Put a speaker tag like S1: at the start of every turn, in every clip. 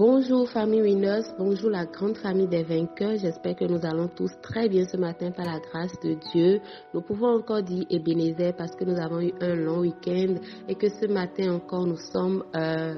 S1: Bonjour famille Winners, bonjour la grande famille des vainqueurs. J'espère que nous allons tous très bien ce matin par la grâce de Dieu. Nous pouvons encore dire Ebenezer parce que nous avons eu un long week-end et que ce matin encore nous sommes euh,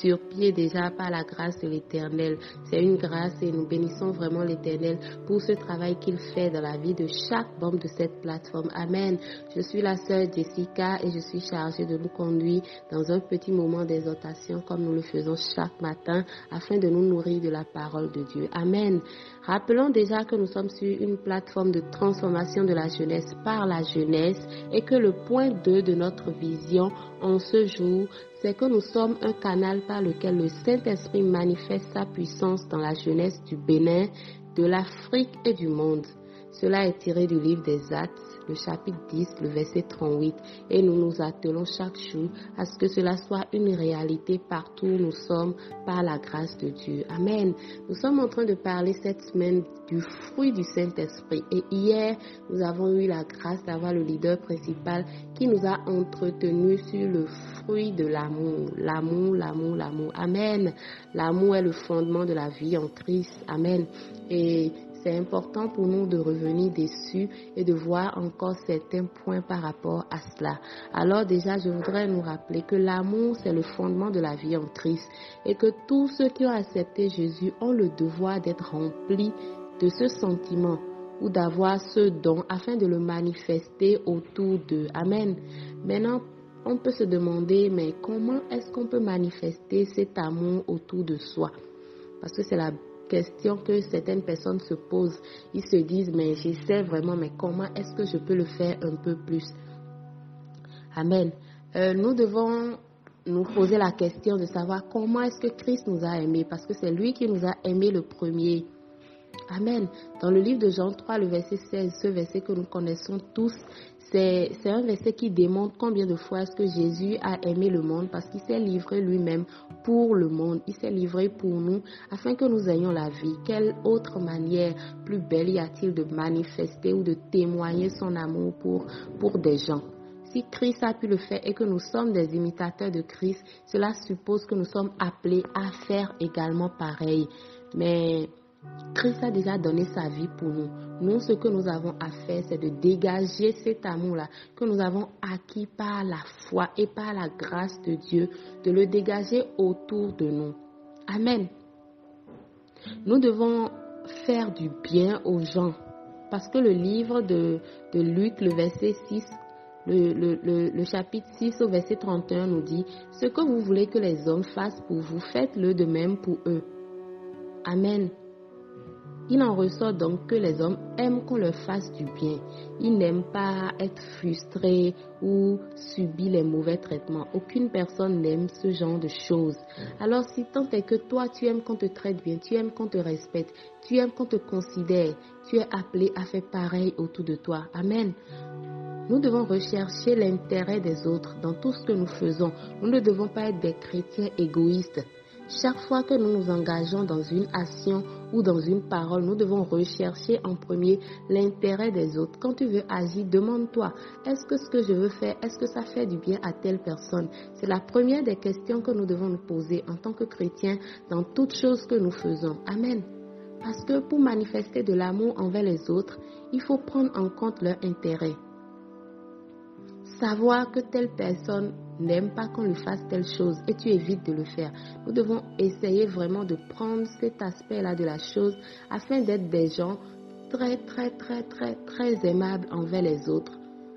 S1: sur pied déjà par la grâce de l'Éternel. C'est une grâce et nous bénissons vraiment l'Éternel pour ce travail qu'il fait dans la vie de chaque membre de cette plateforme. Amen. Je suis la sœur Jessica et je suis chargée de nous conduire dans un petit moment d'exhortation comme nous le faisons chaque matin afin de nous nourrir de la parole de Dieu. Amen. Rappelons déjà que nous sommes sur une plateforme de transformation de la jeunesse par la jeunesse et que le point 2 de notre vision en ce jour, c'est que nous sommes un canal par lequel le Saint-Esprit manifeste sa puissance dans la jeunesse du Bénin, de l'Afrique et du monde. Cela est tiré du livre des Actes le chapitre 10, le verset 38. Et nous nous attelons chaque jour à ce que cela soit une réalité partout où nous sommes par la grâce de Dieu. Amen. Nous sommes en train de parler cette semaine du fruit du Saint-Esprit. Et hier, nous avons eu la grâce d'avoir le leader principal qui nous a entretenu sur le fruit de l'amour. L'amour, l'amour, l'amour. Amen. L'amour est le fondement de la vie en Christ. Amen. Et c'est important pour nous de revenir dessus et de voir encore certains points par rapport à cela. Alors déjà, je voudrais nous rappeler que l'amour, c'est le fondement de la vie en Christ et que tous ceux qui ont accepté Jésus ont le devoir d'être remplis de ce sentiment ou d'avoir ce don afin de le manifester autour d'eux. Amen. Maintenant, on peut se demander, mais comment est-ce qu'on peut manifester cet amour autour de soi? Parce que c'est la question que certaines personnes se posent. Ils se disent, mais j'essaie vraiment, mais comment est-ce que je peux le faire un peu plus? Amen. Euh, nous devons nous poser la question de savoir comment est-ce que Christ nous a aimés, parce que c'est lui qui nous a aimés le premier. Amen. Dans le livre de Jean 3, le verset 16, ce verset que nous connaissons tous, c'est un verset qui démontre combien de fois est-ce que Jésus a aimé le monde parce qu'il s'est livré lui-même pour le monde. Il s'est livré pour nous afin que nous ayons la vie. Quelle autre manière plus belle y a-t-il de manifester ou de témoigner son amour pour, pour des gens? Si Christ a pu le faire et que nous sommes des imitateurs de Christ, cela suppose que nous sommes appelés à faire également pareil. Mais Christ a déjà donné sa vie pour nous. Nous, ce que nous avons à faire, c'est de dégager cet amour-là que nous avons acquis par la foi et par la grâce de Dieu, de le dégager autour de nous. Amen. Nous devons faire du bien aux gens parce que le livre de, Luc, le verset 6, le, le, chapitre 6 au verset 31 nous dit, ce que vous voulez que les hommes fassent pour vous, faites-le de même pour eux. Amen. Il en ressort donc que les hommes aiment qu'on leur fasse du bien. Ils n'aiment pas être frustrés ou subir les mauvais traitements. Aucune personne n'aime ce genre de choses. Alors si tant est que toi tu aimes qu'on te traite bien, tu aimes qu'on te respecte, tu aimes qu'on te considère, tu es appelé à faire pareil autour de toi. Amen. Nous devons rechercher l'intérêt des autres dans tout ce que nous faisons. Nous ne devons pas être des chrétiens égoïstes. Chaque fois que nous nous engageons dans une action ou dans une parole, nous devons rechercher en premier l'intérêt des autres. Quand tu veux agir, demande-toi, est-ce que ce que je veux faire, est-ce que ça fait du bien à telle personne? C'est la première des questions que nous devons nous poser en tant que chrétiens dans toutes choses que nous faisons. Amen. Parce que pour manifester de l'amour envers les autres, il faut prendre en compte leur intérêt. Savoir que telle personne n'aime pas qu'on lui fasse telle chose et tu évites de le faire. Nous devons essayer vraiment de prendre cet aspect-là de la chose afin d'être des gens très, très, très, très, très aimables envers les autres.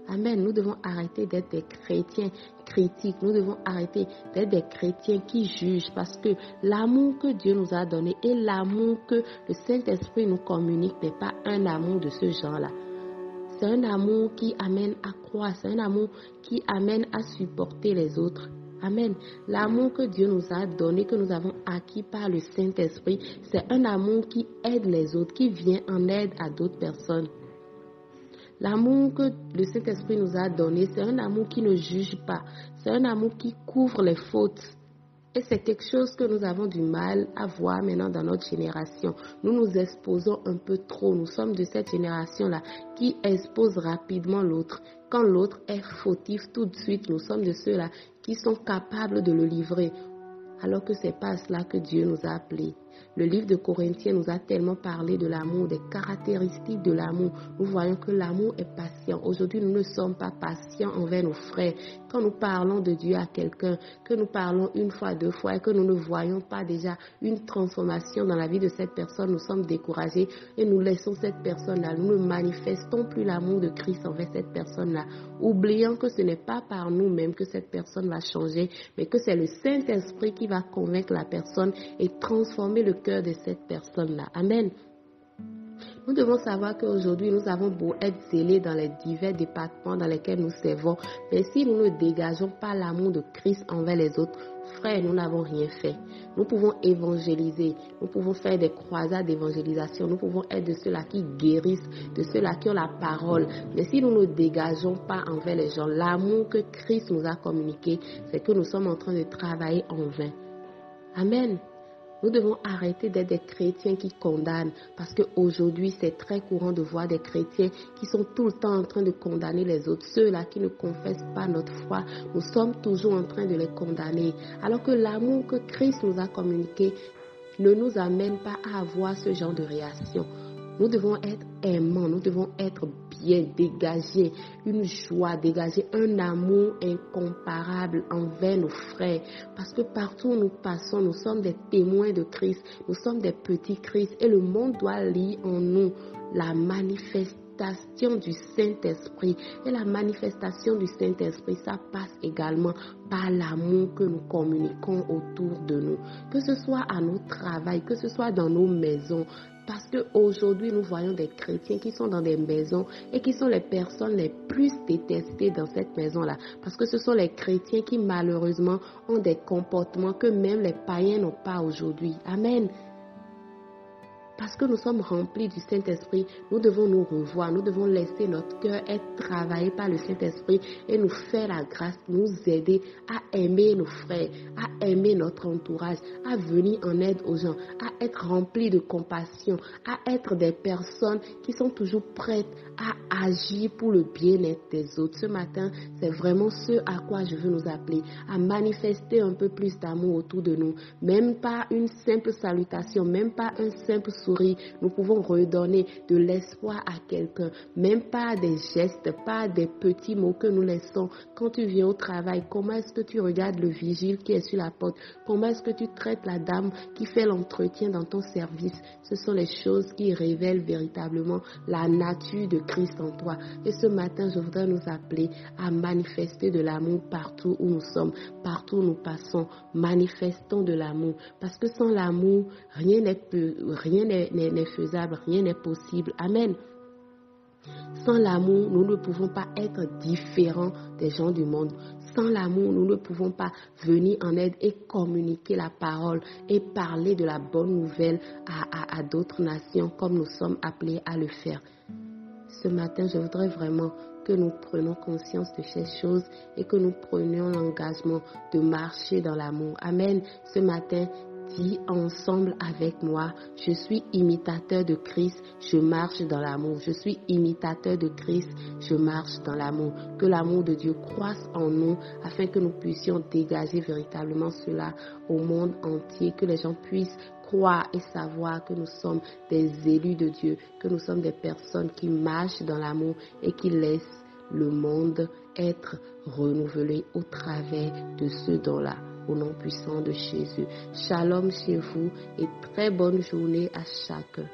S1: Amen. Nous devons arrêter d'être des chrétiens critiques. Nous devons arrêter d'être des chrétiens qui jugent parce que l'amour que Dieu nous a donné et l'amour que le Saint-Esprit nous communique n'est pas un amour de ce genre-là. C'est un amour qui amène à croire, c'est un amour qui amène à supporter les autres. Amen. L'amour que Dieu nous a donné, que nous avons acquis par le Saint-Esprit, c'est un amour qui aide les autres, qui vient en aide à d'autres personnes. L'amour que le Saint-Esprit nous a donné, c'est un amour qui ne juge pas, c'est un amour qui couvre les fautes. Et c'est quelque chose que nous avons du mal à voir maintenant dans notre génération. Nous nous exposons un peu trop. Nous sommes de cette génération-là qui expose rapidement l'autre. Quand l'autre est fautif tout de suite, nous sommes de ceux-là qui sont capables de le livrer. alors que c'est pas à cela que Dieu nous a appelés. Le livre de Corinthiens nous a tellement parlé de l'amour, des caractéristiques de l'amour. Nous voyons que l'amour est patient. Aujourd'hui, nous ne sommes pas patients envers nos frères. Quand nous parlons de Dieu à quelqu'un, que nous parlons une fois, deux fois et que nous ne voyons pas déjà une transformation dans la vie de cette personne, nous sommes découragés et nous laissons cette personne-là. Nous ne manifestons plus l'amour de Christ envers cette personne-là, oubliant que ce n'est pas par nous-mêmes que cette personne va changer, mais que c'est le Saint-Esprit qui va convaincre la personne et transformer le cœur de cette personne-là. Amen. Nous devons savoir qu'aujourd'hui, nous avons beau être zélés dans les divers départements dans lesquels nous servons, mais si nous ne dégageons pas l'amour de Christ envers les autres, frères, nous n'avons rien fait. Nous pouvons évangéliser, nous pouvons faire des croisades d'évangélisation, nous pouvons être de ceux-là qui guérissent, de ceux-là qui ont la parole. Mais si nous ne dégageons pas envers les gens l'amour que Christ nous a communiqué, c'est que nous sommes en train de travailler en vain. Amen. Nous devons arrêter d'être des chrétiens qui condamnent parce qu'aujourd'hui c'est très courant de voir des chrétiens qui sont tout le temps en train de condamner les autres. Ceux-là qui ne confessent pas notre foi, nous sommes toujours en train de les condamner. Alors que l'amour que Christ nous a communiqué ne nous amène pas à avoir ce genre de réaction. Nous devons être aimants, nous devons être bien dégagés, une joie, dégager un amour incomparable envers nos frères. Parce que partout où nous passons, nous sommes des témoins de Christ, nous sommes des petits Christ et le monde doit lire en nous la manifestation du Saint-Esprit. Et la manifestation du Saint-Esprit, ça passe également par l'amour que nous communiquons autour de nous. Que ce soit à nos travail, que ce soit dans nos maisons, parce qu'aujourd'hui, nous voyons des chrétiens qui sont dans des maisons et qui sont les personnes les plus détestées dans cette maison-là. Parce que ce sont les chrétiens qui malheureusement ont des comportements que même les païens n'ont pas aujourd'hui. Amen. Parce que nous sommes remplis du Saint-Esprit, nous devons nous revoir, nous devons laisser notre cœur être travaillé par le Saint-Esprit et nous faire la grâce, nous aider à aimer nos frères, à aimer notre entourage, à venir en aide aux gens, à être remplis de compassion, à être des personnes qui sont toujours prêtes à agir pour le bien-être des autres. Ce matin, c'est vraiment ce à quoi je veux nous appeler, à manifester un peu plus d'amour autour de nous, même pas une simple salutation, même pas un simple sourire nous pouvons redonner de l'espoir à quelqu'un, même pas des gestes, pas des petits mots que nous laissons. Quand tu viens au travail, comment est-ce que tu regardes le vigile qui est sur la porte? Comment est-ce que tu traites la dame qui fait l'entretien dans ton service? Ce sont les choses qui révèlent véritablement la nature de Christ en toi. Et ce matin, je voudrais nous appeler à manifester de l'amour partout où nous sommes, partout où nous passons. Manifestons de l'amour. Parce que sans l'amour, rien n'est rien n'est faisable, rien n'est possible. Amen. Sans l'amour, nous ne pouvons pas être différents des gens du monde. Sans l'amour, nous ne pouvons pas venir en aide et communiquer la parole et parler de la bonne nouvelle à, à d'autres nations comme nous sommes appelés à le faire. Ce matin, je voudrais vraiment que nous prenions conscience de ces choses et que nous prenions l'engagement de marcher dans l'amour. Amen. Ce matin, dis ensemble avec moi, je suis imitateur de Christ, je marche dans l'amour. Je suis imitateur de Christ, je marche dans l'amour. Que l'amour de Dieu croisse en nous afin que nous puissions dégager véritablement cela au monde entier, que les gens puissent croire et savoir que nous sommes des élus de Dieu, que nous sommes des personnes qui marchent dans l'amour et qui laissent le monde être renouvelé au travers de ce don-là au nom puissant de Jésus. Shalom chez vous et très bonne journée à chacun.